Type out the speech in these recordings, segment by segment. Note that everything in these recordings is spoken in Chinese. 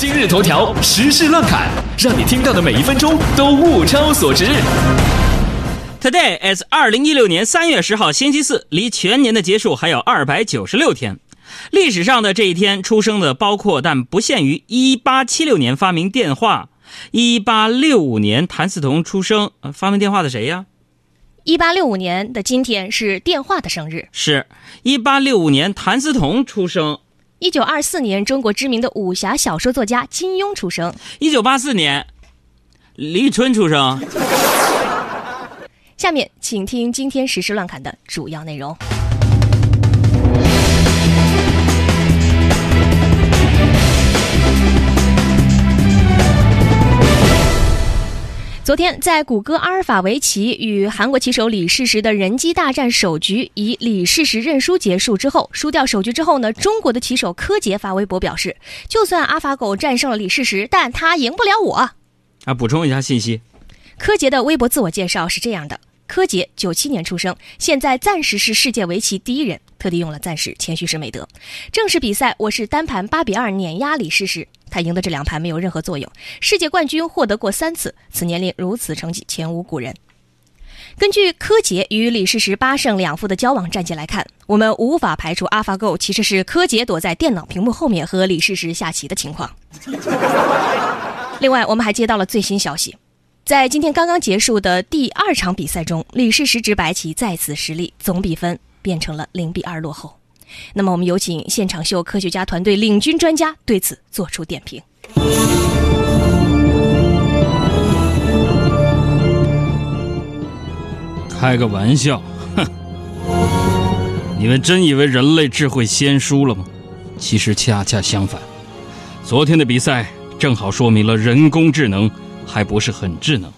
今日头条时事乱侃，让你听到的每一分钟都物超所值。Today is 二零一六年三月十号，星期四，离全年的结束还有二百九十六天。历史上的这一天出生的包括但不限于一八七六年发明电话，一八六五年谭嗣同出生。呃发明电话的谁呀？一八六五年的今天是电话的生日。是一八六五年谭嗣同出生。一九二四年，中国知名的武侠小说作家金庸出生。一九八四年，李宇春出生。下面请听今天时事乱侃的主要内容。昨天，在谷歌阿尔法围棋与韩国棋手李世石的人机大战首局以李世石认输结束之后，输掉首局之后呢，中国的棋手柯洁发微博表示，就算阿法狗战胜了李世石，但他赢不了我。啊，补充一下信息，柯洁的微博自我介绍是这样的：柯洁，九七年出生，现在暂时是世界围棋第一人，特地用了暂时，谦虚是美德。正式比赛，我是单盘八比二碾压李世石，他赢的这两盘没有任何作用。世界冠军获得过三次，此年龄如此成绩前无古人。根据柯洁与李世石八胜两负的交往战绩来看，我们无法排除 AlphaGo 其实是柯洁躲在电脑屏幕后面和李世石下棋的情况。另外，我们还接到了最新消息，在今天刚刚结束的第二场比赛中，李世石执白棋再次失利，总比分变成了零比二落后。那么，我们有请现场秀科学家团队领军专家对此做出点评。开个玩笑，哼！你们真以为人类智慧先输了吗？其实恰恰相反，昨天的比赛正好说明了人工智能还不是很智能，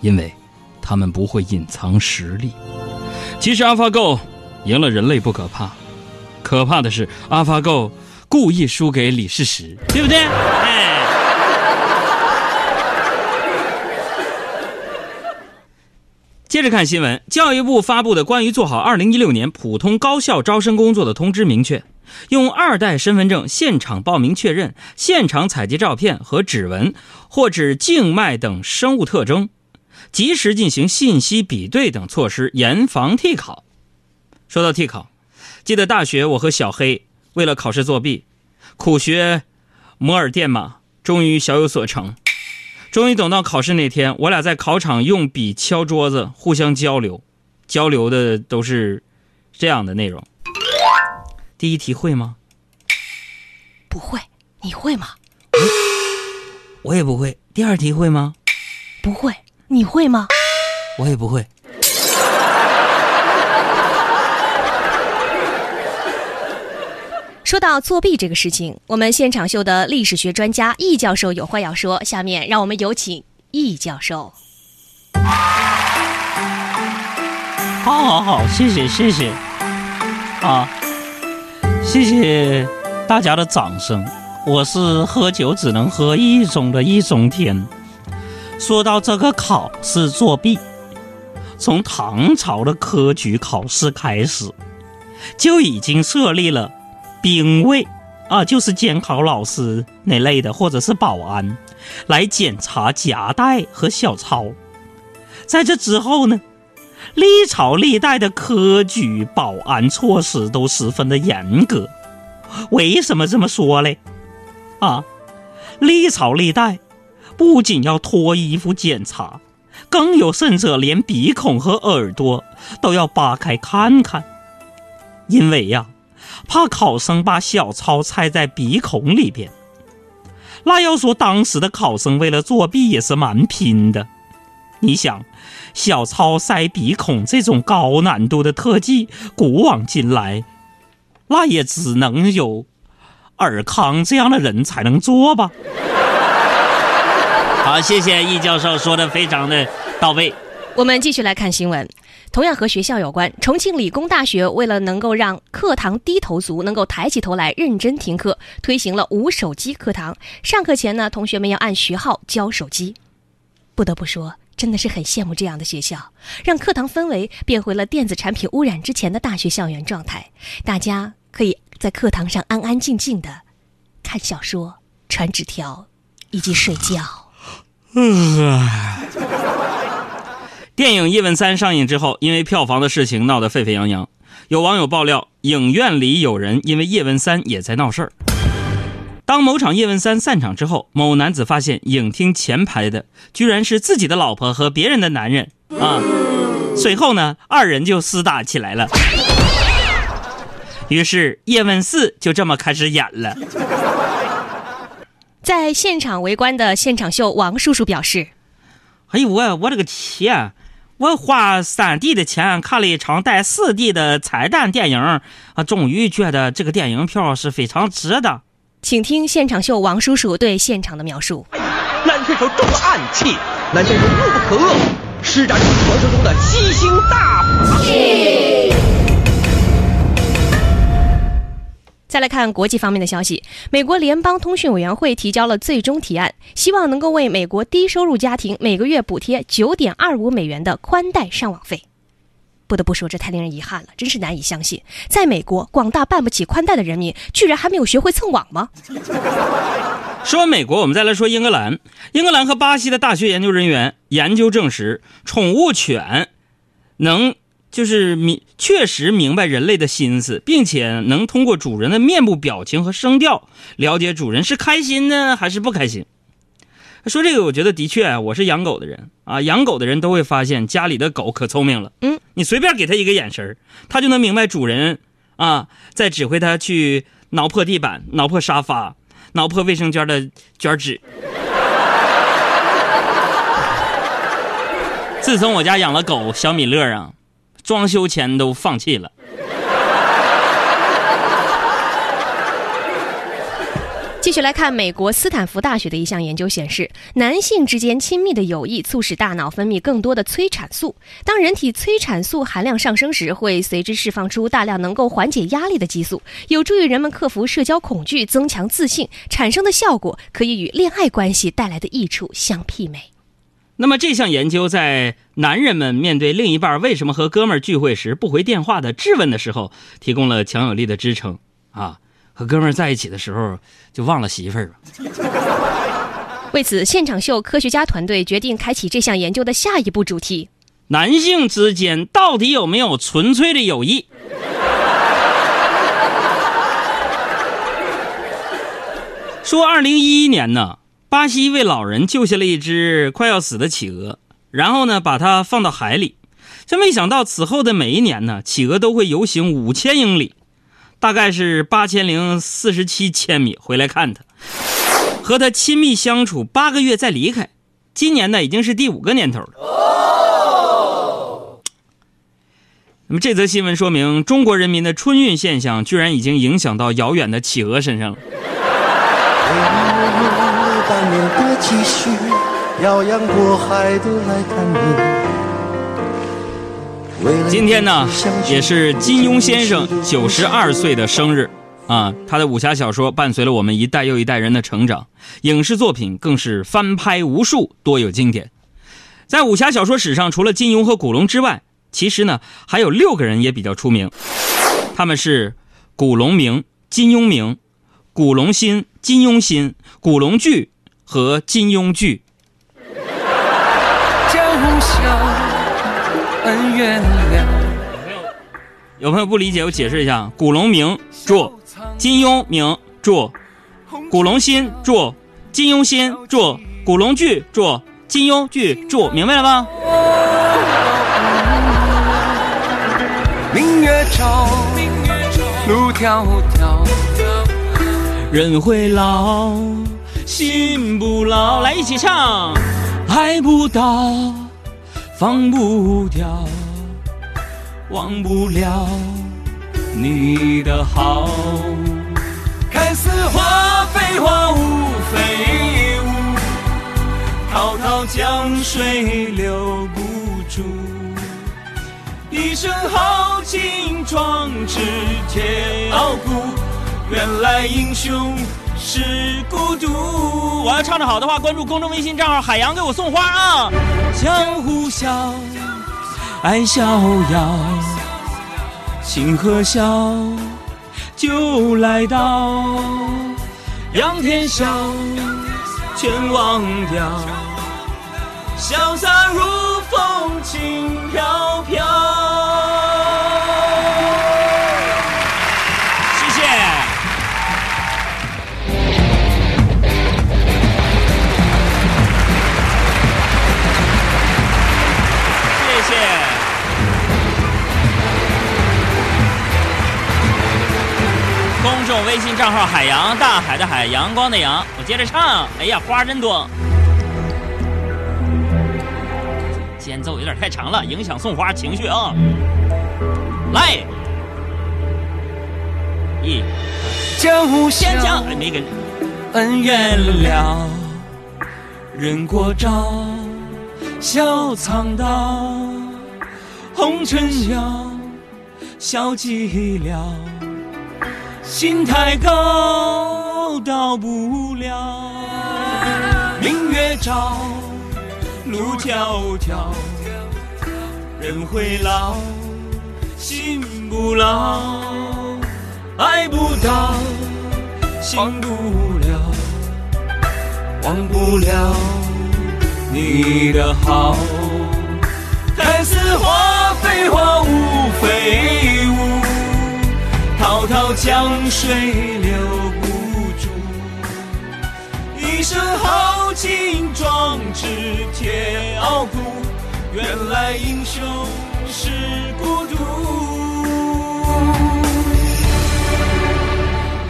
因为他们不会隐藏实力。其实 AlphaGo 赢了人类不可怕，可怕的是 AlphaGo 故意输给李世石，对不对？哎。接着看新闻，教育部发布的关于做好2016年普通高校招生工作的通知明确，用二代身份证现场报名确认、现场采集照片和指纹或指静脉等生物特征，及时进行信息比对等措施，严防替考。说到替考，记得大学我和小黑为了考试作弊，苦学摩尔电码，终于小有所成。终于等到考试那天，我俩在考场用笔敲桌子，互相交流，交流的都是这样的内容。第一题会吗？不会，你会吗？我也不会。第二题会吗？不会，你会吗？我也不会。说到作弊这个事情，我们现场秀的历史学专家易教授有话要说。下面让我们有请易教授。好好好，谢谢谢谢，啊，谢谢大家的掌声。我是喝酒只能喝一种的易中天。说到这个考试作弊，从唐朝的科举考试开始，就已经设立了。兵卫啊，就是监考老师那类的，或者是保安，来检查夹带和小抄。在这之后呢，历朝历代的科举保安措施都十分的严格。为什么这么说嘞？啊，历朝历代不仅要脱衣服检查，更有甚者连鼻孔和耳朵都要扒开看看，因为呀。怕考生把小抄猜在鼻孔里边，那要说当时的考生为了作弊也是蛮拼的。你想，小抄塞鼻孔这种高难度的特技，古往今来，那也只能有尔康这样的人才能做吧。好，谢谢易教授说的非常的到位。我们继续来看新闻，同样和学校有关。重庆理工大学为了能够让课堂低头族能够抬起头来认真听课，推行了无手机课堂。上课前呢，同学们要按学号交手机。不得不说，真的是很羡慕这样的学校，让课堂氛围变回了电子产品污染之前的大学校园状态。大家可以在课堂上安安静静的看小说、传纸条以及睡觉。电影《叶问三》上映之后，因为票房的事情闹得沸沸扬扬。有网友爆料，影院里有人因为《叶问三》也在闹事儿。当某场《叶问三》散场之后，某男子发现影厅前排的居然是自己的老婆和别人的男人啊！随后呢，二人就厮打起来了。于是《叶问四》就这么开始演了。在现场围观的现场秀王叔叔表示：“哎呦我我这个天！我花三 D 的钱看了一场带四 D 的彩蛋电影啊，终于觉得这个电影票是非常值的。”请听现场秀王叔叔对现场的描述：蓝选手中了暗器，蓝选手怒不可遏，施展出传说中的吸星大法。再来看国际方面的消息，美国联邦通讯委员会提交了最终提案，希望能够为美国低收入家庭每个月补贴九点二五美元的宽带上网费。不得不说，这太令人遗憾了，真是难以相信，在美国广大办不起宽带的人民，居然还没有学会蹭网吗？说完美国，我们再来说英格兰。英格兰和巴西的大学研究人员研究证实，宠物犬能。就是明确实明白人类的心思，并且能通过主人的面部表情和声调了解主人是开心呢还是不开心。说这个，我觉得的确，我是养狗的人啊，养狗的人都会发现家里的狗可聪明了。嗯，你随便给它一个眼神它就能明白主人啊在指挥它去挠破地板、挠破沙发、挠破卫生间的卷纸。自从我家养了狗小米乐啊。装修前都放弃了。继续来看美国斯坦福大学的一项研究显示，男性之间亲密的友谊促使大脑分泌更多的催产素。当人体催产素含量上升时，会随之释放出大量能够缓解压力的激素，有助于人们克服社交恐惧、增强自信。产生的效果可以与恋爱关系带来的益处相媲美。那么这项研究在男人们面对另一半为什么和哥们儿聚会时不回电话的质问的时候，提供了强有力的支撑。啊，和哥们儿在一起的时候就忘了媳妇儿了。为此，现场秀科学家团队决定开启这项研究的下一步主题：男性之间到底有没有纯粹的友谊？说二零一一年呢？巴西一位老人救下了一只快要死的企鹅，然后呢，把它放到海里。这没想到，此后的每一年呢，企鹅都会游行五千英里，大概是八千零四十七千米回来看他，和他亲密相处八个月再离开。今年呢，已经是第五个年头了。那么这则新闻说明，中国人民的春运现象居然已经影响到遥远的企鹅身上了。今天呢，也是金庸先生九十二岁的生日啊！他的武侠小说伴随了我们一代又一代人的成长，影视作品更是翻拍无数，多有经典。在武侠小说史上，除了金庸和古龙之外，其实呢还有六个人也比较出名，他们是古龙明、金庸明、古龙新、金庸新、古龙剧。和金庸剧。有朋友不理解，我解释一下：古龙名著，金庸名著，古龙心著，金庸心著，古龙剧著，金庸剧著，明白了吗？明月照，路迢迢，人会老。心不老，来一起唱。爱不到，放不掉，忘不了你的好。看似花非花，雾非雾，滔滔江水留不住。一身豪情壮志铁傲骨，原来英雄。是孤独。我要唱的好的话，关注公众微信账号“海洋”，给我送花啊！江湖笑，爱逍遥，情和笑就来到。仰天笑，全忘掉，潇洒如风，轻飘飘。号海洋，大海的海，阳光的阳。我接着唱，哎呀，花真多。间奏有点太长了，影响送花情绪啊。来，一，江湖先讲，哎，没跟。恩怨了，人过招，笑苍刀，红尘笑，笑寂寥。心太高，到不了。明月照，路迢迢。人会老，心不老。爱不到，醒不了，忘不了你的好。看似花非花，江水留不住，一身豪情壮志铁傲骨。原来英雄是孤独。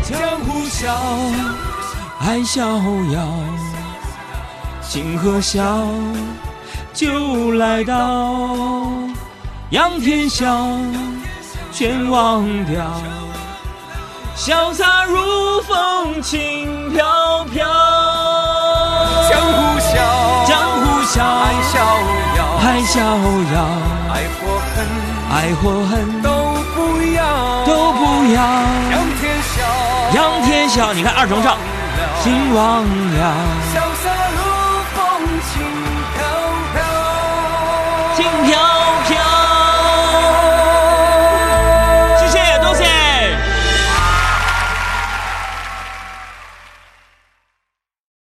江湖笑，爱逍遥，星河笑，就来到，仰天笑，全忘掉。潇洒如风，轻飘飘。江湖笑，江湖笑，爱逍遥，爱逍遥，爱或恨，爱或恨都不要，都不要。仰天笑，仰天笑，你看二重唱，心忘了。